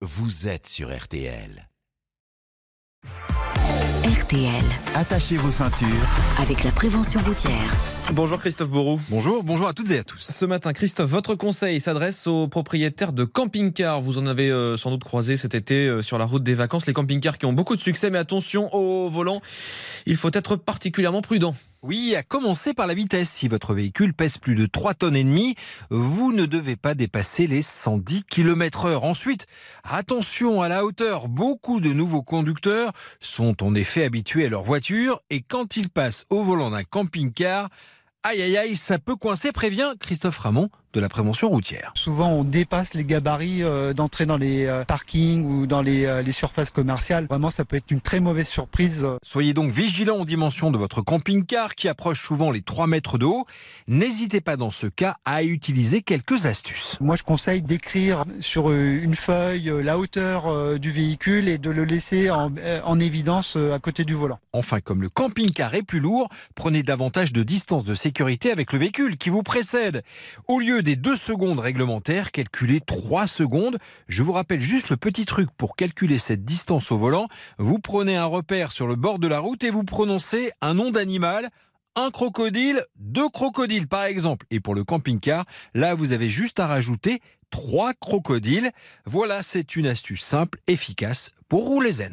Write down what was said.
vous êtes sur RTL. RTL, Attachez vos ceintures. avec la prévention routière. Bonjour Christophe Bourou. Bonjour, bonjour à toutes et à tous. Ce matin, Christophe, votre conseil s'adresse aux propriétaires de camping-cars. Vous en avez euh, sans doute croisé cet été euh, sur la route des vacances, les camping-cars qui ont beaucoup de succès, mais attention au volant, il faut être particulièrement prudent. Oui, à commencer par la vitesse. Si votre véhicule pèse plus de 3 tonnes et demie, vous ne devez pas dépasser les 110 km heure. Ensuite, attention à la hauteur. Beaucoup de nouveaux conducteurs sont en effet habitués à leur voiture et quand ils passent au volant d'un camping-car, aïe aïe aïe, ça peut coincer, prévient Christophe Ramon de la prévention routière. Souvent, on dépasse les gabarits euh, d'entrée dans les euh, parkings ou dans les, euh, les surfaces commerciales. Vraiment, ça peut être une très mauvaise surprise. Soyez donc vigilants aux dimensions de votre camping-car qui approche souvent les 3 mètres de haut. N'hésitez pas dans ce cas à utiliser quelques astuces. Moi, je conseille d'écrire sur une feuille la hauteur du véhicule et de le laisser en, en évidence à côté du volant. Enfin, comme le camping-car est plus lourd, prenez davantage de distance de sécurité avec le véhicule qui vous précède. Au lieu des 2 secondes réglementaires, calculez 3 secondes. Je vous rappelle juste le petit truc pour calculer cette distance au volant. Vous prenez un repère sur le bord de la route et vous prononcez un nom d'animal. Un crocodile, deux crocodiles par exemple. Et pour le camping-car, là vous avez juste à rajouter trois crocodiles. Voilà, c'est une astuce simple, efficace pour rouler zen.